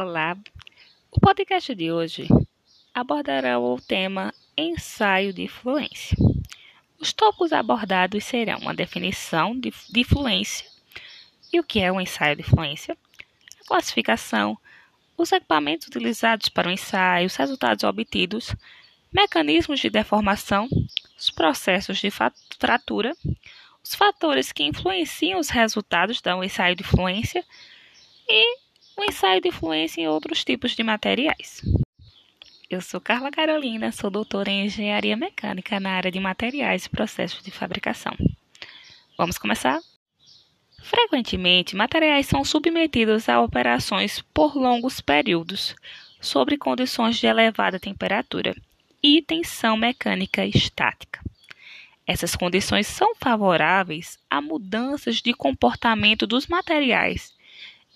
Olá! O podcast de hoje abordará o tema ensaio de fluência. Os tópicos abordados serão a definição de, fluência e o que é um ensaio de fluência, a classificação, os equipamentos utilizados para o ensaio, os resultados obtidos, mecanismos de deformação, os processos de fratura, os fatores que influenciam os resultados do ensaio de fluência e o ensaio de fluência em outros tipos de materiais. Eu sou Carla Carolina, sou doutora em Engenharia Mecânica na área de materiais e processos de fabricação. Vamos começar? Frequentemente, materiais são submetidos a operações por longos períodos, sob condições de elevada temperatura e tensão mecânica estática. Essas condições são favoráveis a mudanças de comportamento dos materiais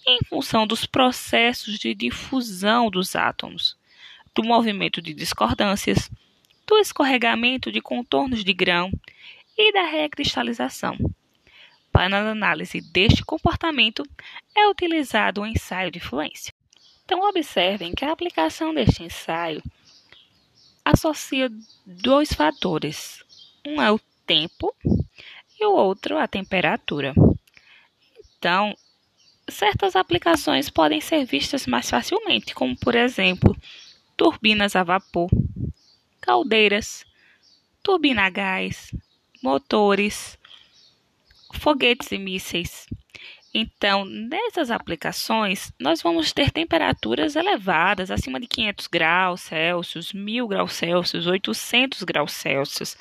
em função dos processos de difusão dos átomos, do movimento de discordâncias, do escorregamento de contornos de grão e da recristalização. Para a análise deste comportamento é utilizado o ensaio de fluência. Então, observem que a aplicação deste ensaio associa dois fatores. Um é o tempo e o outro a temperatura. Então, certas aplicações podem ser vistas mais facilmente, como por exemplo, turbinas a vapor, caldeiras, turbina a gás, motores, foguetes e mísseis. Então, nessas aplicações, nós vamos ter temperaturas elevadas, acima de 500 graus Celsius, 1000 graus Celsius, 800 graus Celsius.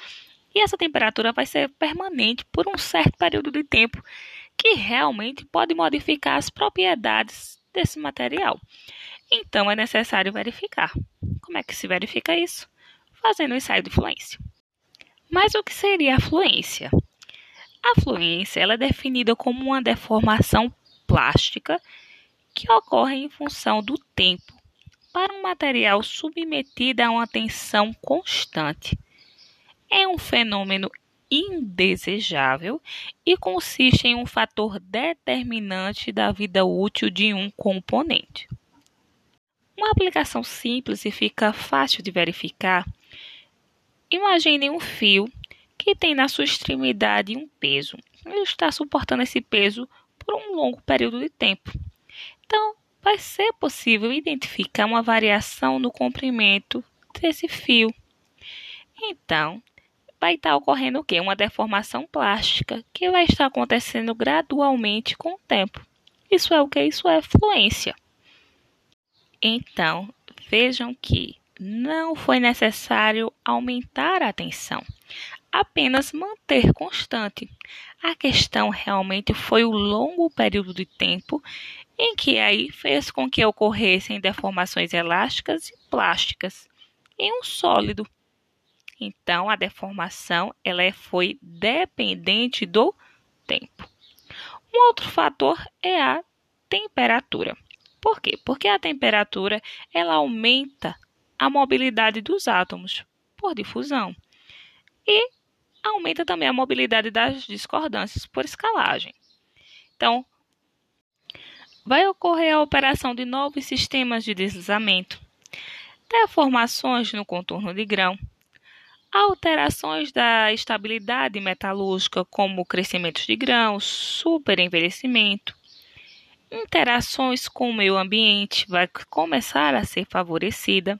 E essa temperatura vai ser permanente por um certo período de tempo que realmente pode modificar as propriedades desse material. Então é necessário verificar. Como é que se verifica isso? Fazendo o ensaio de fluência. Mas o que seria a fluência? A fluência ela é definida como uma deformação plástica que ocorre em função do tempo para um material submetido a uma tensão constante. É um fenômeno indesejável e consiste em um fator determinante da vida útil de um componente. Uma aplicação simples e fica fácil de verificar. Imagine um fio que tem na sua extremidade um peso. Ele está suportando esse peso por um longo período de tempo. Então, vai ser possível identificar uma variação no comprimento desse fio. Então, vai estar ocorrendo o quê? Uma deformação plástica que vai estar acontecendo gradualmente com o tempo. Isso é o que? Isso é fluência. Então, vejam que não foi necessário aumentar a tensão, apenas manter constante. A questão realmente foi o longo período de tempo em que aí fez com que ocorressem deformações elásticas e plásticas em um sólido então, a deformação ela foi dependente do tempo. Um outro fator é a temperatura. Por quê? Porque a temperatura ela aumenta a mobilidade dos átomos por difusão e aumenta também a mobilidade das discordâncias por escalagem. Então, vai ocorrer a operação de novos sistemas de deslizamento, deformações no contorno de grão, alterações da estabilidade metalúrgica, como crescimento de grãos, superenvelhecimento, interações com o meio ambiente vai começar a ser favorecida.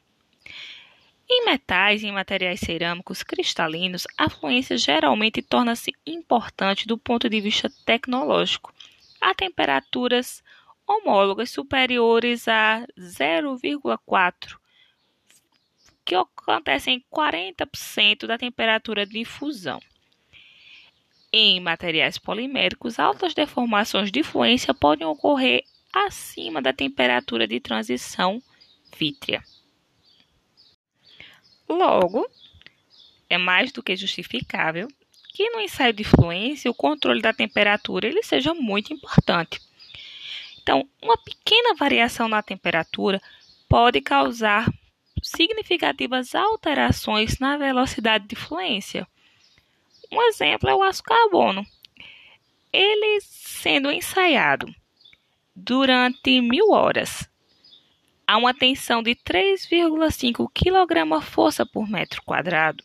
Em metais e em materiais cerâmicos cristalinos, a fluência geralmente torna-se importante do ponto de vista tecnológico, a temperaturas homólogas superiores a 0,4 que acontecem em 40% da temperatura de fusão. Em materiais poliméricos, altas deformações de fluência podem ocorrer acima da temperatura de transição vítrea. Logo, é mais do que justificável que no ensaio de fluência o controle da temperatura ele seja muito importante. Então, uma pequena variação na temperatura pode causar significativas alterações na velocidade de fluência. Um exemplo é o aço carbono. Ele sendo ensaiado durante mil horas, a uma tensão de 3,5 kg força por metro quadrado,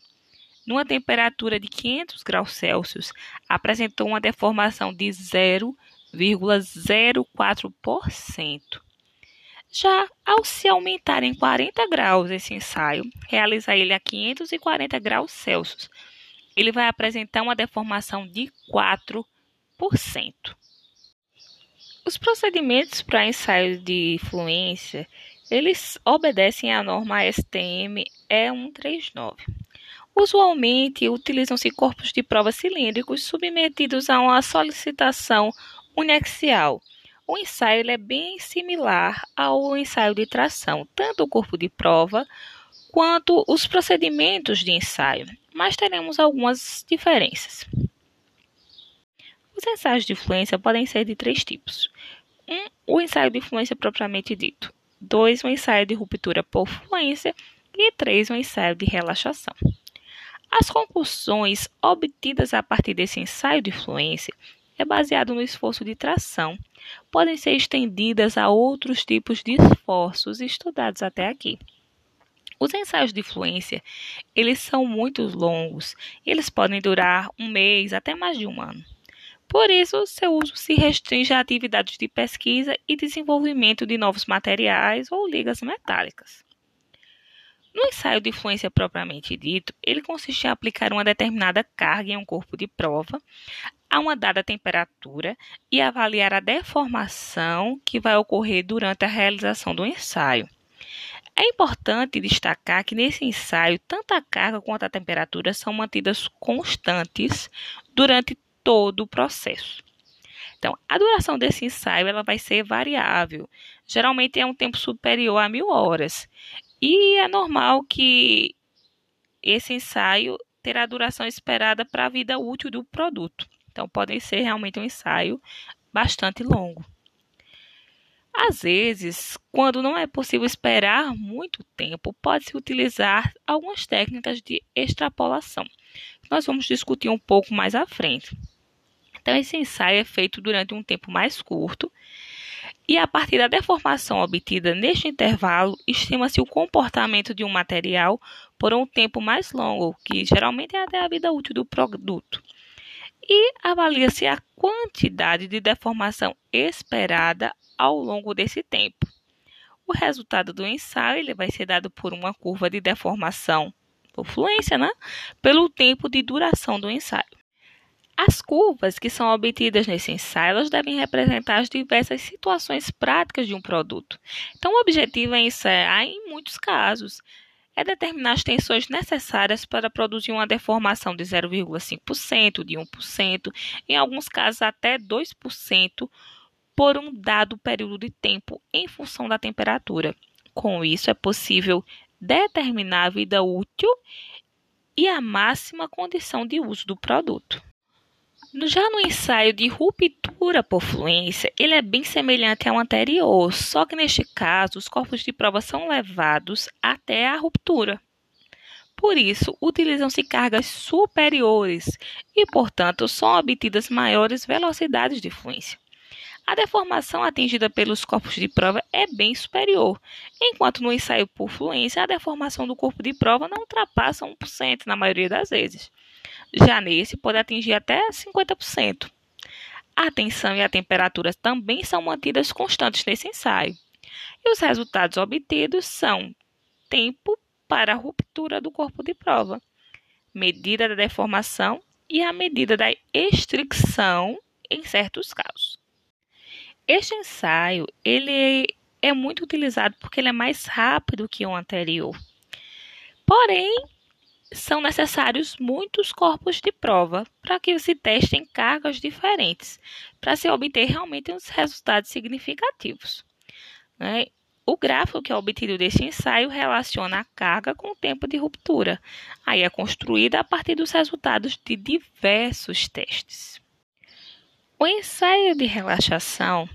numa temperatura de 500 graus Celsius, apresentou uma deformação de 0,04%. Já ao se aumentar em 40 graus esse ensaio, realizar ele a 540 graus Celsius, ele vai apresentar uma deformação de 4%. Os procedimentos para ensaio de fluência, eles obedecem à norma STM E139. Usualmente, utilizam-se corpos de prova cilíndricos submetidos a uma solicitação uniaxial. O ensaio é bem similar ao ensaio de tração, tanto o corpo de prova quanto os procedimentos de ensaio, mas teremos algumas diferenças. Os ensaios de fluência podem ser de três tipos. Um, o ensaio de fluência propriamente dito. Dois, o ensaio de ruptura por fluência. E três, o ensaio de relaxação. As conclusões obtidas a partir desse ensaio de fluência é baseado no esforço de tração, podem ser estendidas a outros tipos de esforços estudados até aqui. Os ensaios de fluência, eles são muito longos, eles podem durar um mês até mais de um ano. Por isso, seu uso se restringe a atividades de pesquisa e desenvolvimento de novos materiais ou ligas metálicas. No ensaio de fluência propriamente dito, ele consiste em aplicar uma determinada carga em um corpo de prova a uma dada temperatura e avaliar a deformação que vai ocorrer durante a realização do ensaio. É importante destacar que nesse ensaio, tanto a carga quanto a temperatura são mantidas constantes durante todo o processo. Então, a duração desse ensaio ela vai ser variável. Geralmente é um tempo superior a mil horas. E é normal que esse ensaio terá a duração esperada para a vida útil do produto. Então, pode ser realmente um ensaio bastante longo. Às vezes, quando não é possível esperar muito tempo, pode-se utilizar algumas técnicas de extrapolação. Nós vamos discutir um pouco mais à frente. Então, esse ensaio é feito durante um tempo mais curto e a partir da deformação obtida neste intervalo, estima-se o comportamento de um material por um tempo mais longo, que geralmente é até a vida útil do produto e avalia-se a quantidade de deformação esperada ao longo desse tempo. O resultado do ensaio ele vai ser dado por uma curva de deformação por fluência, né? pelo tempo de duração do ensaio. As curvas que são obtidas nesse ensaio elas devem representar as diversas situações práticas de um produto. Então, o objetivo é ensaiar, em muitos casos, é determinar as tensões necessárias para produzir uma deformação de 0,5%, de 1%, em alguns casos até 2%, por um dado período de tempo em função da temperatura. Com isso, é possível determinar a vida útil e a máxima condição de uso do produto. Já no ensaio de ruptura por fluência, ele é bem semelhante ao anterior, só que neste caso os corpos de prova são levados até a ruptura. Por isso, utilizam-se cargas superiores e, portanto, são obtidas maiores velocidades de fluência. A deformação atingida pelos corpos de prova é bem superior, enquanto no ensaio por fluência a deformação do corpo de prova não ultrapassa 1% na maioria das vezes. Já nesse, pode atingir até 50%. A tensão e a temperatura também são mantidas constantes nesse ensaio. E os resultados obtidos são tempo para a ruptura do corpo de prova, medida da deformação e a medida da extricção em certos casos. Este ensaio ele é muito utilizado porque ele é mais rápido que o anterior. Porém, são necessários muitos corpos de prova para que se testem cargas diferentes, para se obter realmente uns resultados significativos. Né? O gráfico que é obtido deste ensaio relaciona a carga com o tempo de ruptura. Aí é construída a partir dos resultados de diversos testes. O ensaio de relaxação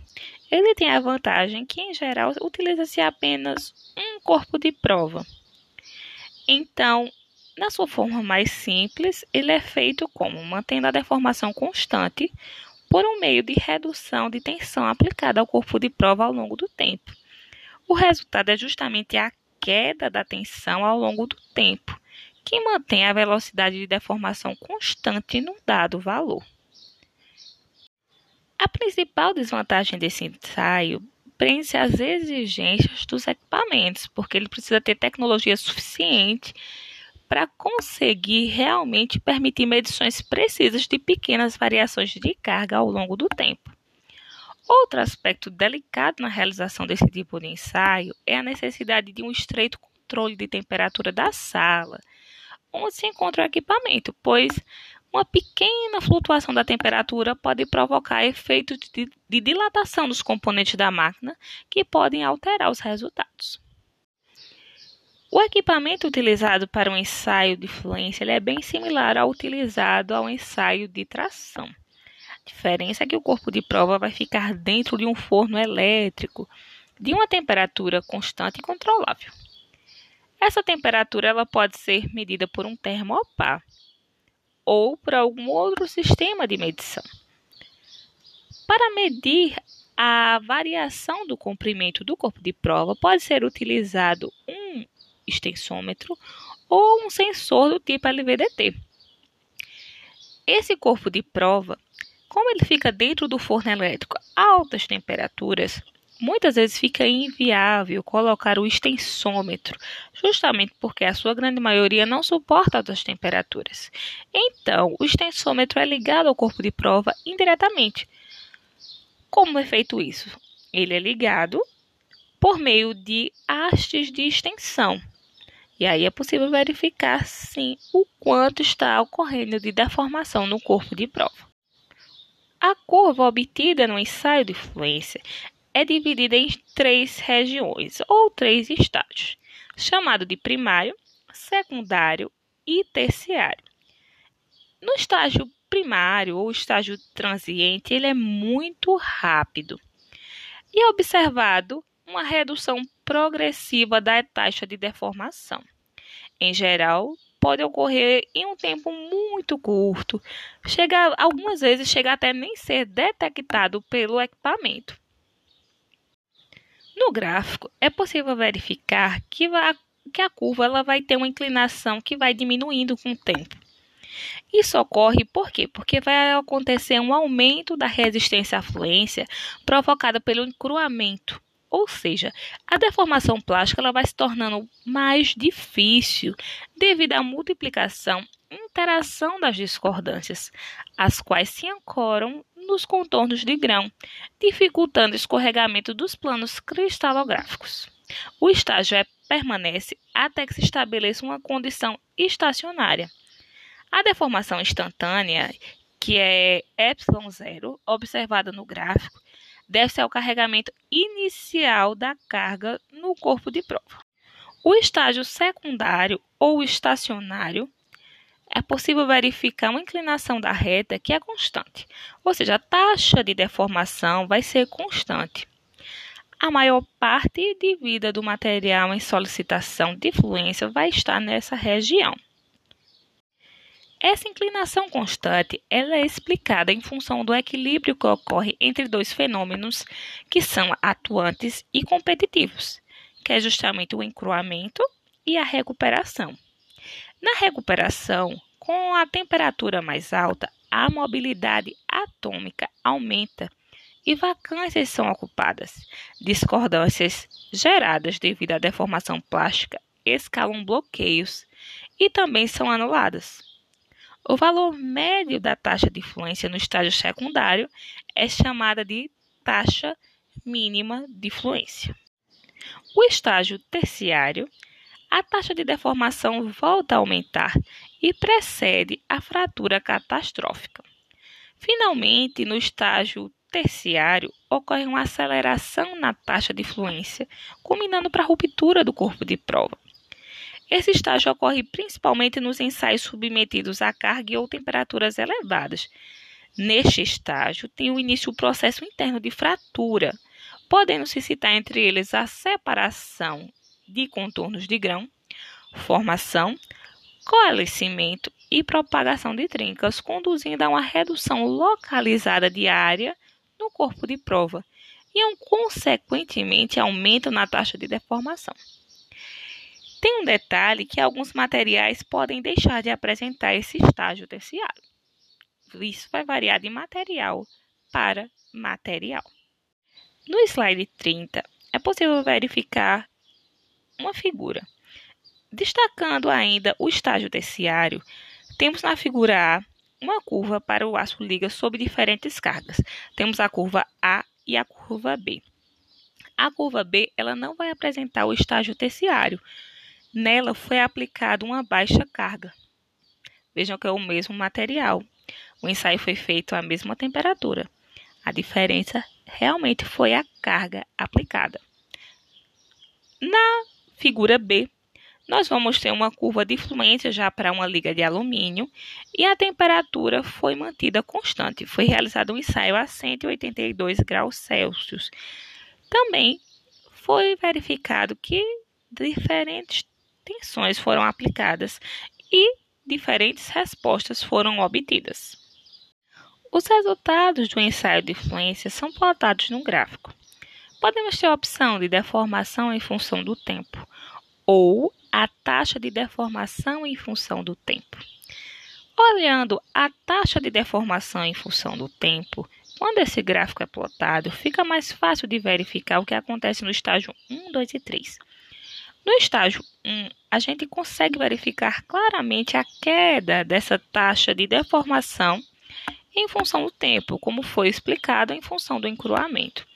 ele tem a vantagem que, em geral, utiliza-se apenas um corpo de prova. Então, na sua forma mais simples, ele é feito como mantendo a deformação constante por um meio de redução de tensão aplicada ao corpo de prova ao longo do tempo. O resultado é justamente a queda da tensão ao longo do tempo, que mantém a velocidade de deformação constante num dado valor. A principal desvantagem desse ensaio prende-se às exigências dos equipamentos, porque ele precisa ter tecnologia suficiente para conseguir realmente permitir medições precisas de pequenas variações de carga ao longo do tempo. Outro aspecto delicado na realização desse tipo de ensaio é a necessidade de um estreito controle de temperatura da sala, onde se encontra o equipamento, pois uma pequena flutuação da temperatura pode provocar efeitos de, dilatação dos componentes da máquina que podem alterar os resultados. O equipamento utilizado para um ensaio de fluência é bem similar ao utilizado ao ensaio de tração. A diferença é que o corpo de prova vai ficar dentro de um forno elétrico de uma temperatura constante e controlável. Essa temperatura ela pode ser medida por um termopar ou por algum outro sistema de medição. Para medir a variação do comprimento do corpo de prova, pode ser utilizado um extensômetro ou um sensor do tipo LVDT. Esse corpo de prova, como ele fica dentro do forno elétrico a altas temperaturas, muitas vezes fica inviável colocar o extensômetro, justamente porque a sua grande maioria não suporta altas temperaturas. Então, o extensômetro é ligado ao corpo de prova indiretamente. Como é feito isso? Ele é ligado por meio de hastes de extensão. E aí é possível verificar sim o quanto está ocorrendo de deformação no corpo de prova. A curva obtida no ensaio de fluência é dividida em três regiões ou três estágios, chamado de primário, secundário e terciário. No estágio primário ou estágio transiente, ele é muito rápido e é observado uma redução progressiva da taxa de deformação. Em geral, pode ocorrer em um tempo muito curto, chega, algumas vezes chega até nem ser detectado pelo equipamento. No gráfico, é possível verificar que a, que a curva ela vai ter uma inclinação que vai diminuindo com o tempo. Isso ocorre por quê? Porque vai acontecer um aumento da resistência à fluência provocada pelo encruamento, ou seja, a deformação plástica ela vai se tornando mais difícil devido à multiplicação e interação das discordâncias, as quais se ancoram nos contornos de grão, dificultando o escorregamento dos planos cristalográficos. O estágio é, permanece até que se estabeleça uma condição estacionária. A deformação instantânea, que é ε0, observada no gráfico, deve-se ao carregamento inicial da carga no corpo de prova. O estágio secundário ou estacionário é possível verificar uma inclinação da reta que é constante, ou seja, a taxa de deformação vai ser constante. A maior parte de vida do material em solicitação de fluência vai estar nessa região. Essa inclinação constante ela é explicada em função do equilíbrio que ocorre entre dois fenômenos que são atuantes e competitivos, que é justamente o encruamento e a recuperação. Na recuperação, com a temperatura mais alta, a mobilidade atômica aumenta e vacâncias são ocupadas. Discordâncias geradas devido à deformação plástica escalam bloqueios e também são anuladas. O valor médio da taxa de fluência no estágio secundário é chamada de taxa mínima de fluência. O estágio terciário a taxa de deformação volta a aumentar e precede a fratura catastrófica. Finalmente, no estágio terciário, ocorre uma aceleração na taxa de fluência, culminando para a ruptura do corpo de prova. Esse estágio ocorre principalmente nos ensaios submetidos a carga ou temperaturas elevadas. Neste estágio, tem o início o processo interno de fratura, podendo se citar entre eles a separação de contornos de grão, formação, coalescimento e propagação de trincas, conduzindo a uma redução localizada de área no corpo de prova e, consequentemente, aumento na taxa de deformação. Tem um detalhe que alguns materiais podem deixar de apresentar esse estágio terciário. Isso vai variar de material para material. No slide 30, é possível verificar uma figura. Destacando ainda o estágio terciário, temos na figura A uma curva para o aço liga sob diferentes cargas. Temos a curva A e a curva B. A curva B ela não vai apresentar o estágio terciário. Nela foi aplicada uma baixa carga. Vejam que é o mesmo material. O ensaio foi feito à mesma temperatura. A diferença realmente foi a carga aplicada. Na figura B, nós vamos ter uma curva de fluência já para uma liga de alumínio e a temperatura foi mantida constante. Foi realizado um ensaio a 182 graus Celsius. Também foi verificado que diferentes tensões foram aplicadas e diferentes respostas foram obtidas. Os resultados do ensaio de fluência são plotados no gráfico. Podemos ter a opção de deformação em função do tempo ou a taxa de deformação em função do tempo. Olhando a taxa de deformação em função do tempo, quando esse gráfico é plotado, fica mais fácil de verificar o que acontece no estágio 1, 2 e 3. No estágio 1, a gente consegue verificar claramente a queda dessa taxa de deformação em função do tempo, como foi explicado em função do encruamento.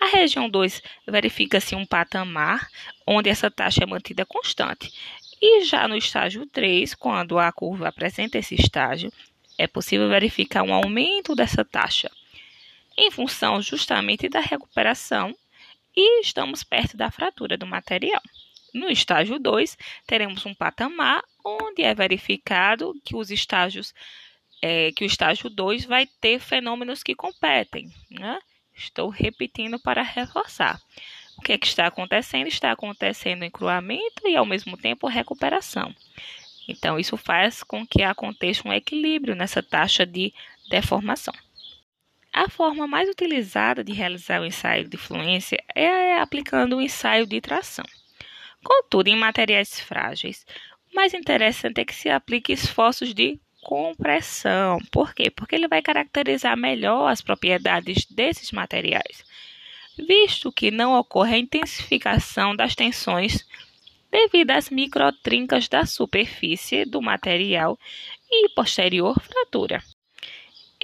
A região 2 verifica-se um patamar onde essa taxa é mantida constante. E já no estágio 3, quando a curva apresenta esse estágio, é possível verificar um aumento dessa taxa em função justamente da recuperação e estamos perto da fratura do material. No estágio 2, teremos um patamar onde é verificado que os estágios é, que o estágio 2 vai ter fenômenos que competem, né? Estou repetindo para reforçar. O que, é que está acontecendo? Está acontecendo encruamento e, ao mesmo tempo, recuperação. Então, isso faz com que aconteça um equilíbrio nessa taxa de deformação. A forma mais utilizada de realizar o ensaio de fluência é aplicando o ensaio de tração. Contudo, em materiais frágeis, o mais interessante é que se aplique esforços de compressão. Por quê? Porque ele vai caracterizar melhor as propriedades desses materiais, visto que não ocorre a intensificação das tensões devido às microtrincas da superfície do material e posterior fratura.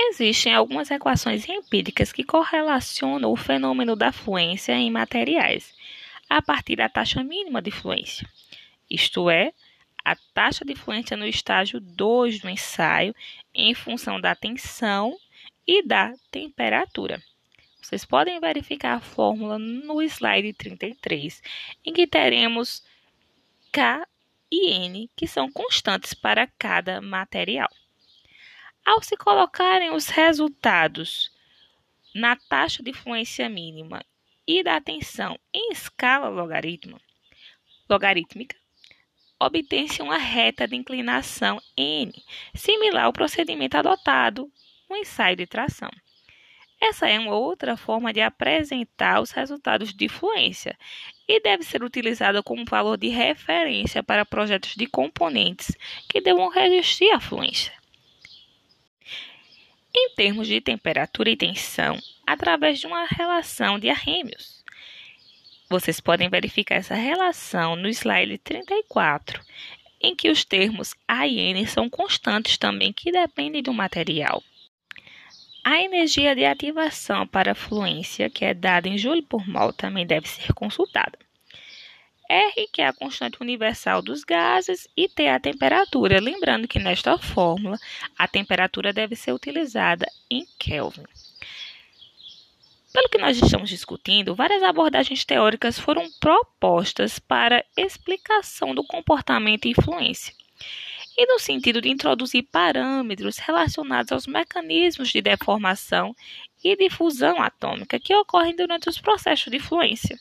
Existem algumas equações empíricas que correlacionam o fenômeno da fluência em materiais a partir da taxa mínima de fluência, isto é, a taxa de fluência no estágio 2 do ensaio em função da tensão e da temperatura. Vocês podem verificar a fórmula no slide 33, em que teremos K e N, que são constantes para cada material. Ao se colocarem os resultados na taxa de fluência mínima e da tensão em escala logarítmica, obtém-se uma reta de inclinação n, similar ao procedimento adotado no ensaio de tração. Essa é uma outra forma de apresentar os resultados de fluência e deve ser utilizada como valor de referência para projetos de componentes que devam resistir à fluência. Em termos de temperatura e tensão, através de uma relação de Arrhenius. Vocês podem verificar essa relação no slide 34, em que os termos A e N são constantes também que dependem do material. A energia de ativação para fluência, que é dada em joule por mol, também deve ser consultada. R, que é a constante universal dos gases, e T, a temperatura. Lembrando que nesta fórmula, a temperatura deve ser utilizada em Kelvin. Pelo que nós estamos discutindo, várias abordagens teóricas foram propostas para explicação do comportamento e influência, e no sentido de introduzir parâmetros relacionados aos mecanismos de deformação e difusão atômica que ocorrem durante os processos de fluência,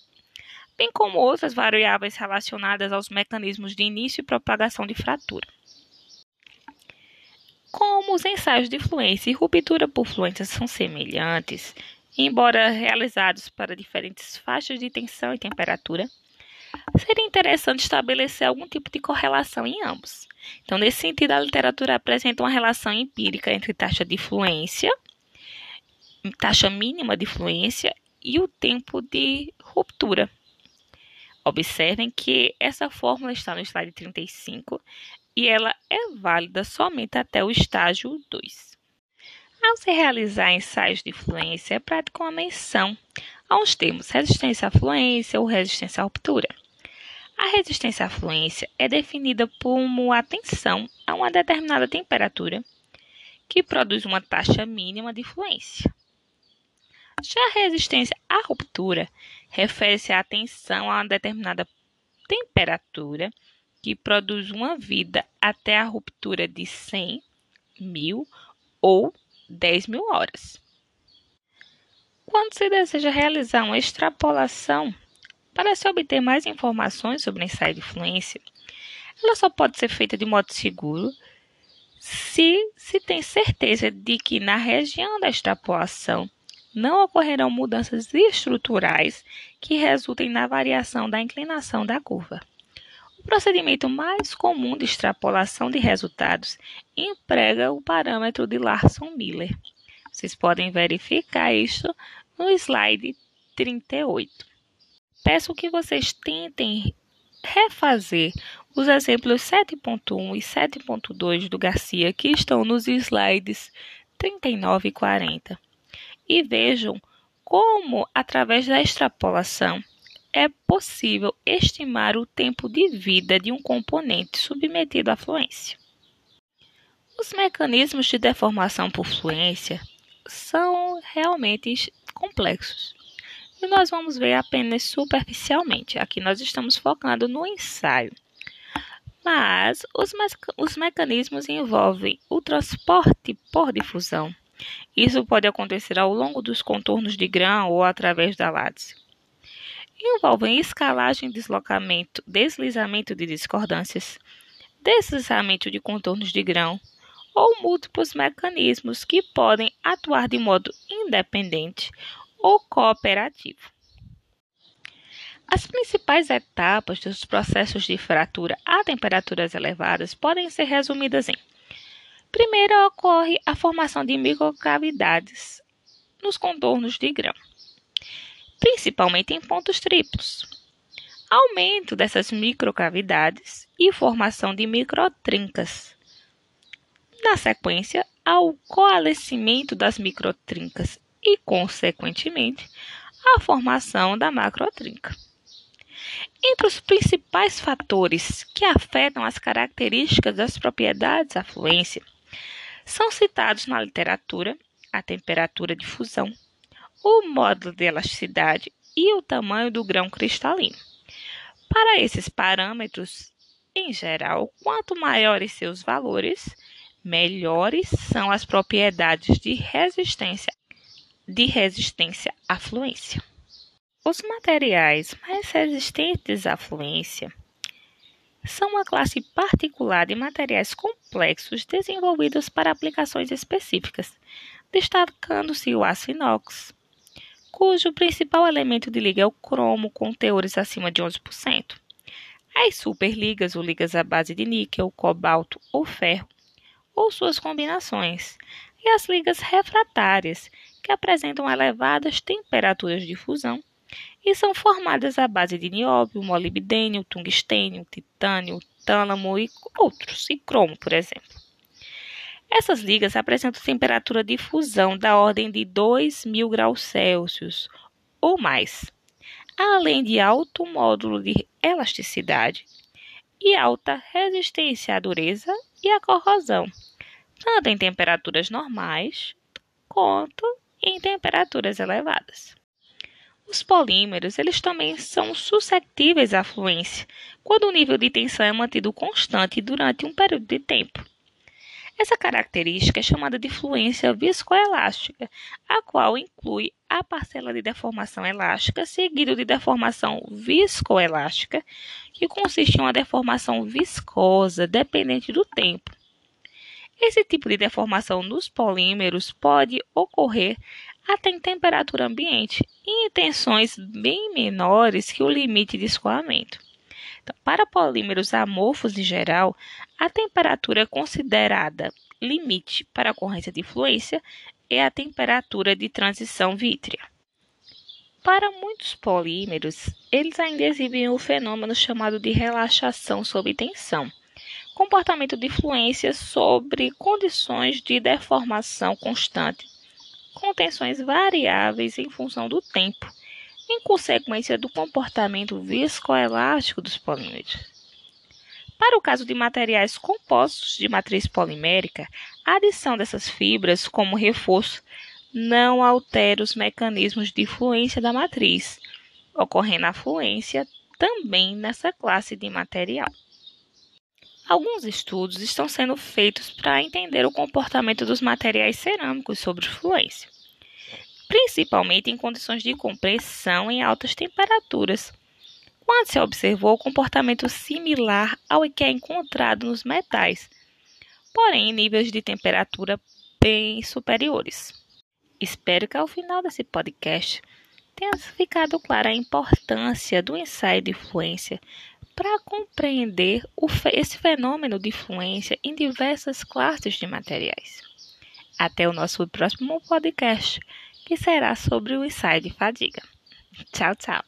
bem como outras variáveis relacionadas aos mecanismos de início e propagação de fratura. Como os ensaios de fluência e ruptura por fluência são semelhantes, embora realizados para diferentes faixas de tensão e temperatura, seria interessante estabelecer algum tipo de correlação em ambos. Então, nesse sentido, a literatura apresenta uma relação empírica entre taxa de fluência, taxa mínima de fluência e o tempo de ruptura. Observem que essa fórmula está no slide 35 e ela é válida somente até o estágio 2. Ao se realizar ensaios de fluência, é prática uma menção aos termos resistência à fluência ou resistência à ruptura. A resistência à fluência é definida como a tensão a uma determinada temperatura que produz uma taxa mínima de fluência. Já a resistência à ruptura refere-se à tensão a uma determinada temperatura que produz uma vida até a ruptura de 100, mil ou 10 mil horas. Quando se deseja realizar uma extrapolação para se obter mais informações sobre o ensaio de fluência, ela só pode ser feita de modo seguro se se tem certeza de que na região da extrapolação não ocorrerão mudanças estruturais que resultem na variação da inclinação da curva. O procedimento mais comum de extrapolação de resultados emprega o parâmetro de Larson-Miller. Vocês podem verificar isso no slide 38 peço que vocês tentem refazer os exemplos 7.1 e 7.2 do Garcia que estão nos slides 39 e 40 e vejam como, através da extrapolação, é possível estimar o tempo de vida de um componente submetido à fluência. Os mecanismos de deformação por fluência são realmente complexos e nós vamos ver apenas superficialmente. Aqui nós estamos focando no ensaio. Mas os, me os mecanismos envolvem o transporte por difusão. Isso pode acontecer ao longo dos contornos de grão ou através da látice. Envolvem escalagem, deslocamento, deslizamento de discordâncias, deslizamento de contornos de grão ou múltiplos mecanismos que podem atuar de modo independente ou cooperativo. As principais etapas dos processos de fratura a temperaturas elevadas podem ser resumidas em: primeiro ocorre a formação de microcavidades nos contornos de grão, principalmente em pontos triplos. Aumento dessas microcavidades e formação de microtrincas. Na sequência, ao coalescimento das microtrincas e, consequentemente, a formação da macrotrinca. Entre os principais fatores que afetam as características das propriedades da fluência são citados na literatura a temperatura de fusão, o módulo de elasticidade e o tamanho do grão cristalino. Para esses parâmetros, em geral, quanto maiores seus valores, melhores são as propriedades de resistência de resistência à fluência. Os materiais mais resistentes à fluência são uma classe particular de materiais complexos desenvolvidos para aplicações específicas, destacando-se o aço inox, cujo principal elemento de liga é o cromo com teores acima de 11%, as superligas ou ligas à base de níquel, cobalto ou ferro, ou suas combinações, e as ligas refratárias, que apresentam elevadas temperaturas de fusão e são formadas à base de nióbio, molibdênio, tungstênio, titânio, tálamo e outros, e cromo, por exemplo. Essas ligas apresentam temperatura de fusão da ordem de 2.000 graus Celsius ou mais, além de alto módulo de elasticidade e alta resistência à dureza e à corrosão, tanto em temperaturas normais quanto em temperaturas elevadas. Os polímeros, eles também são suscetíveis à fluência, quando o nível de tensão é mantido constante durante um período de tempo. Essa característica é chamada de fluência viscoelástica, a qual inclui a parcela de deformação elástica, seguido de deformação viscoelástica, que consiste em uma deformação viscosa dependente do tempo. Esse tipo de deformação nos polímeros pode ocorrer até em temperatura ambiente e em tensões bem menores que o limite de escoamento. Para polímeros amorfos em geral, a temperatura considerada limite para a ocorrência de fluência é a temperatura de transição vítrea. Para muitos polímeros, eles ainda exibem o fenômeno chamado de relaxação sob tensão, comportamento de fluência sobre condições de deformação constante, com tensões variáveis em função do tempo, em consequência do comportamento viscoelástico dos polímeros. Para o caso de materiais compostos de matriz polimérica, a adição dessas fibras como reforço não altera os mecanismos de fluência da matriz, ocorrendo a fluência também nessa classe de material. Alguns estudos estão sendo feitos para entender o comportamento dos materiais cerâmicos sobre fluência, principalmente em condições de compressão em altas temperaturas quando se observou o comportamento similar ao que é encontrado nos metais, porém em níveis de temperatura bem superiores. Espero que ao final desse podcast tenha ficado clara a importância do ensaio de influência para compreender esse fenômeno de influência em diversas classes de materiais. Até o nosso próximo podcast, que será sobre o ensaio de fadiga. Tchau, tchau.